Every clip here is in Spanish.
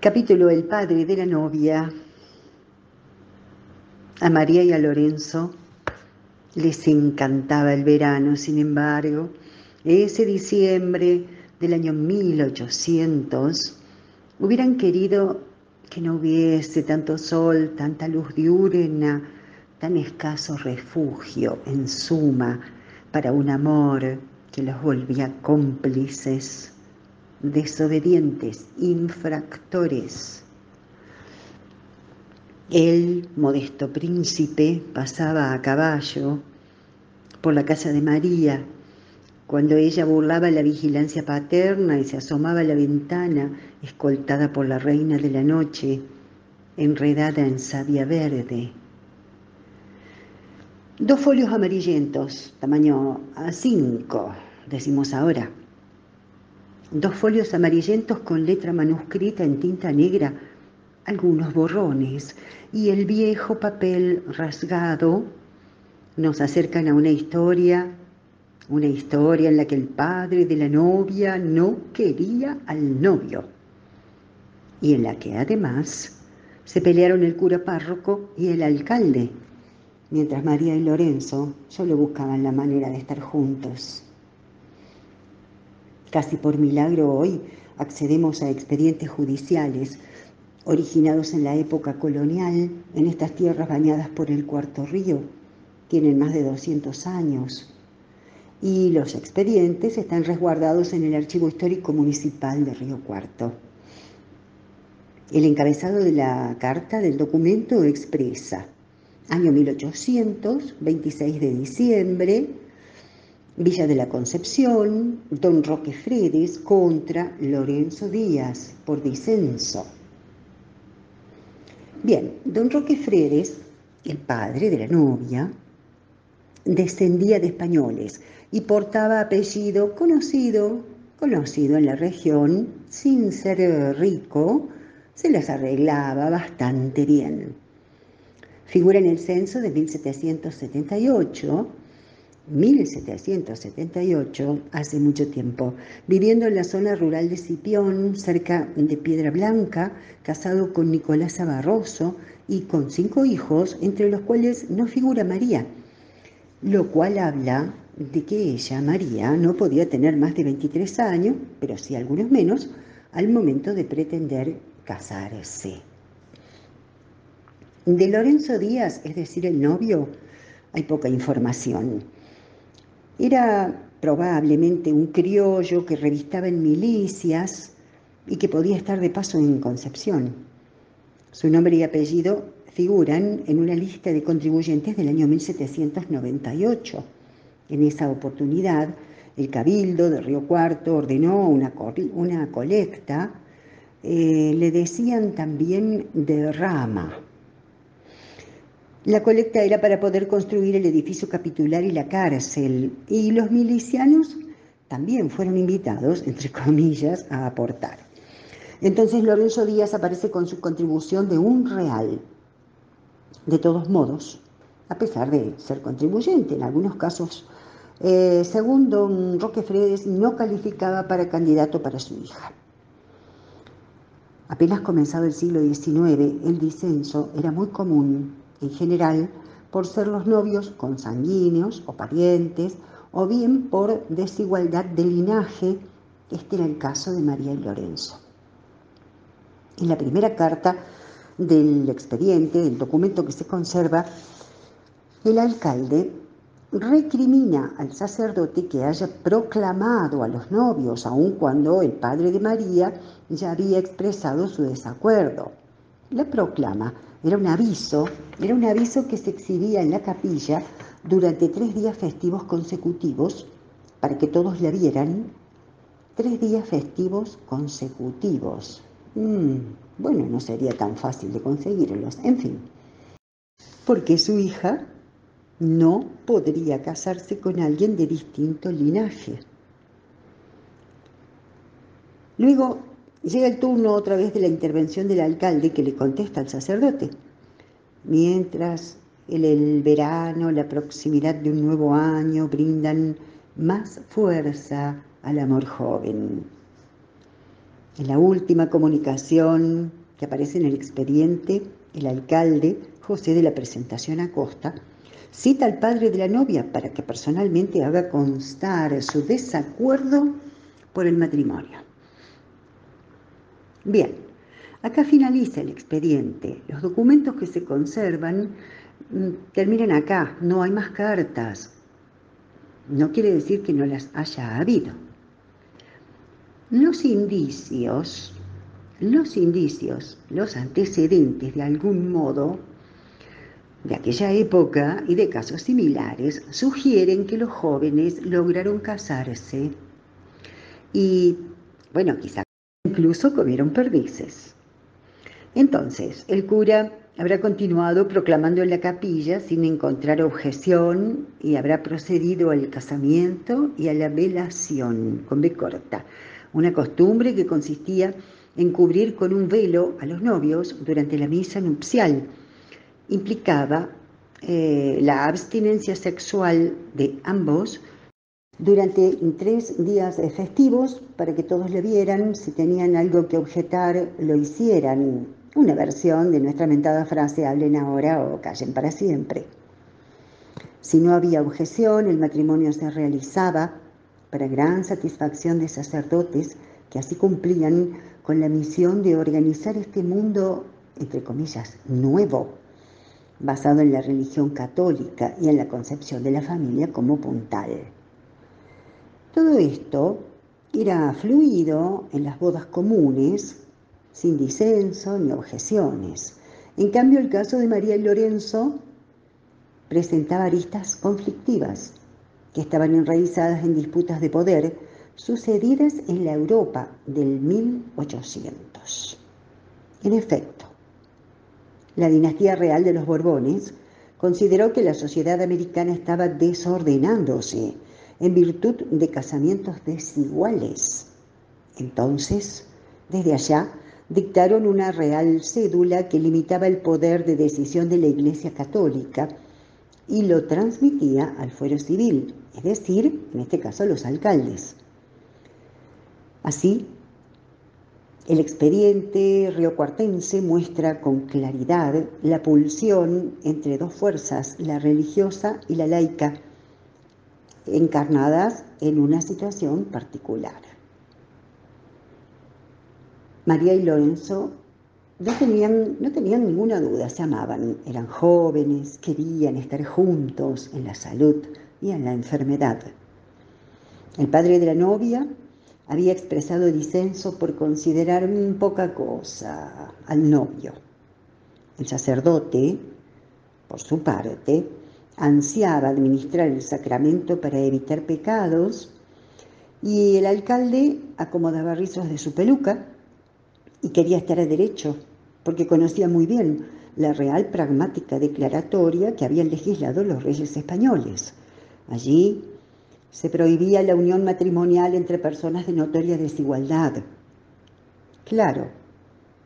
Capítulo El padre de la novia. A María y a Lorenzo les encantaba el verano, sin embargo, ese diciembre del año 1800 hubieran querido que no hubiese tanto sol, tanta luz diurna, tan escaso refugio, en suma, para un amor que los volvía cómplices desobedientes, infractores. El modesto príncipe pasaba a caballo por la casa de María cuando ella burlaba la vigilancia paterna y se asomaba a la ventana, escoltada por la reina de la noche, enredada en savia verde. Dos folios amarillentos, tamaño A5, decimos ahora, dos folios amarillentos con letra manuscrita en tinta negra, algunos borrones y el viejo papel rasgado nos acercan a una historia, una historia en la que el padre de la novia no quería al novio y en la que además se pelearon el cura párroco y el alcalde, mientras María y Lorenzo solo buscaban la manera de estar juntos. Casi por milagro hoy accedemos a expedientes judiciales originados en la época colonial en estas tierras bañadas por el Cuarto Río. Tienen más de 200 años y los expedientes están resguardados en el Archivo Histórico Municipal de Río Cuarto. El encabezado de la carta del documento expresa, año 1800, 26 de diciembre, Villa de la Concepción, Don Roque Fredes contra Lorenzo Díaz por disenso. Bien, Don Roque Fredes, el padre de la novia, descendía de españoles y portaba apellido conocido, conocido en la región, sin ser rico, se las arreglaba bastante bien. Figura en el censo de 1778 1778, hace mucho tiempo, viviendo en la zona rural de Cipión, cerca de Piedra Blanca, casado con Nicolás Barroso y con cinco hijos, entre los cuales no figura María, lo cual habla de que ella, María, no podía tener más de 23 años, pero sí algunos menos, al momento de pretender casarse. De Lorenzo Díaz, es decir, el novio, hay poca información. Era probablemente un criollo que revistaba en milicias y que podía estar de paso en Concepción. Su nombre y apellido figuran en una lista de contribuyentes del año 1798. En esa oportunidad, el Cabildo de Río Cuarto ordenó una, colecta, eh, le decían también de rama, la colecta era para poder construir el edificio capitular y la cárcel, y los milicianos también fueron invitados, entre comillas, a aportar. Entonces Lorenzo Díaz aparece con su contribución de un real. De todos modos, a pesar de ser contribuyente, en algunos casos, eh, según don Roque Fredes, no calificaba para candidato para su hija. Apenas comenzado el siglo XIX, el disenso era muy común en general por ser los novios consanguíneos o parientes, o bien por desigualdad de linaje. Este era el caso de María y Lorenzo. En la primera carta del expediente, del documento que se conserva, el alcalde recrimina al sacerdote que haya proclamado a los novios, aun cuando el padre de María ya había expresado su desacuerdo. La proclama era un aviso, era un aviso que se exhibía en la capilla durante tres días festivos consecutivos para que todos la vieran. Tres días festivos consecutivos. Mm, bueno, no sería tan fácil de conseguirlos. En fin, porque su hija no podría casarse con alguien de distinto linaje. Luego Llega el turno otra vez de la intervención del alcalde que le contesta al sacerdote. Mientras el, el verano, la proximidad de un nuevo año brindan más fuerza al amor joven. En la última comunicación que aparece en el expediente, el alcalde, José de la Presentación Acosta, cita al padre de la novia para que personalmente haga constar su desacuerdo por el matrimonio. Bien, acá finaliza el expediente. Los documentos que se conservan mm, terminan acá, no hay más cartas. No quiere decir que no las haya habido. Los indicios, los indicios, los antecedentes de algún modo de aquella época y de casos similares sugieren que los jóvenes lograron casarse y, bueno, quizá incluso comieron perdices. Entonces, el cura habrá continuado proclamando en la capilla sin encontrar objeción y habrá procedido al casamiento y a la velación con B corta, una costumbre que consistía en cubrir con un velo a los novios durante la misa nupcial. Implicaba eh, la abstinencia sexual de ambos durante tres días festivos para que todos le vieran, si tenían algo que objetar, lo hicieran. Una versión de nuestra mentada frase, hablen ahora o callen para siempre. Si no había objeción, el matrimonio se realizaba para gran satisfacción de sacerdotes que así cumplían con la misión de organizar este mundo, entre comillas, nuevo, basado en la religión católica y en la concepción de la familia como puntal. Todo esto era fluido en las bodas comunes, sin disenso ni objeciones. En cambio, el caso de María y Lorenzo presentaba aristas conflictivas que estaban enraizadas en disputas de poder sucedidas en la Europa del 1800. En efecto, la dinastía real de los Borbones consideró que la sociedad americana estaba desordenándose en virtud de casamientos desiguales. Entonces, desde allá, dictaron una real cédula que limitaba el poder de decisión de la Iglesia Católica y lo transmitía al fuero civil, es decir, en este caso a los alcaldes. Así, el expediente riocuartense muestra con claridad la pulsión entre dos fuerzas, la religiosa y la laica, encarnadas en una situación particular. María y Lorenzo no tenían, no tenían ninguna duda, se amaban, eran jóvenes, querían estar juntos en la salud y en la enfermedad. El padre de la novia había expresado disenso por considerar poca cosa al novio. El sacerdote, por su parte, ansiaba administrar el sacramento para evitar pecados y el alcalde acomodaba rizos de su peluca y quería estar a derecho porque conocía muy bien la real pragmática declaratoria que habían legislado los reyes españoles. Allí se prohibía la unión matrimonial entre personas de notoria desigualdad. Claro,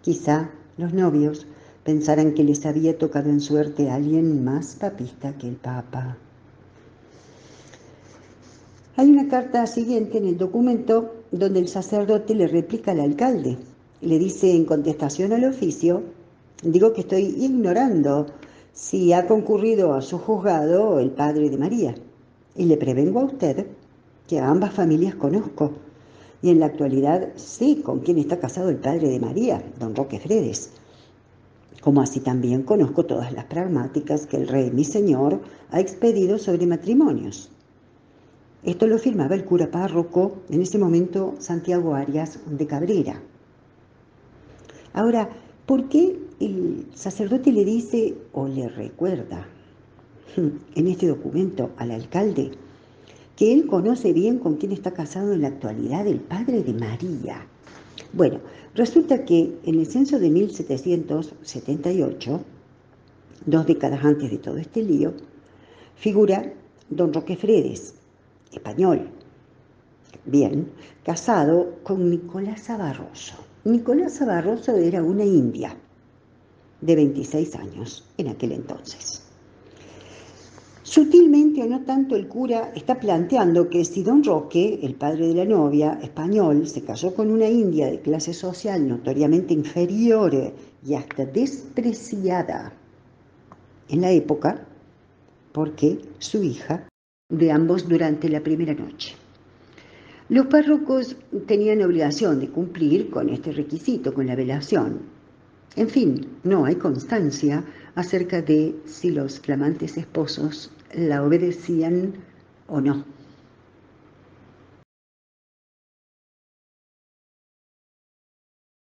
quizá los novios pensaran que les había tocado en suerte a alguien más papista que el Papa. Hay una carta siguiente en el documento donde el sacerdote le replica al alcalde. Le dice en contestación al oficio, digo que estoy ignorando si ha concurrido a su juzgado el padre de María. Y le prevengo a usted que a ambas familias conozco. Y en la actualidad sé con quién está casado el padre de María, don Roque Fredes como así también conozco todas las pragmáticas que el rey mi señor ha expedido sobre matrimonios. Esto lo firmaba el cura párroco, en ese momento Santiago Arias de Cabrera. Ahora, ¿por qué el sacerdote le dice o le recuerda en este documento al alcalde que él conoce bien con quién está casado en la actualidad el padre de María? Bueno, resulta que en el censo de 1778, dos décadas antes de todo este lío, figura don Roque Fredes, español, bien, casado con Nicolás Barroso. Nicolás Barroso era una india de 26 años en aquel entonces. Sutilmente o no tanto el cura está planteando que si don Roque, el padre de la novia, español, se casó con una india de clase social notoriamente inferior y hasta despreciada en la época, porque su hija de ambos durante la primera noche. Los párrocos tenían obligación de cumplir con este requisito, con la velación. En fin, no hay constancia acerca de si los flamantes esposos la obedecían o no.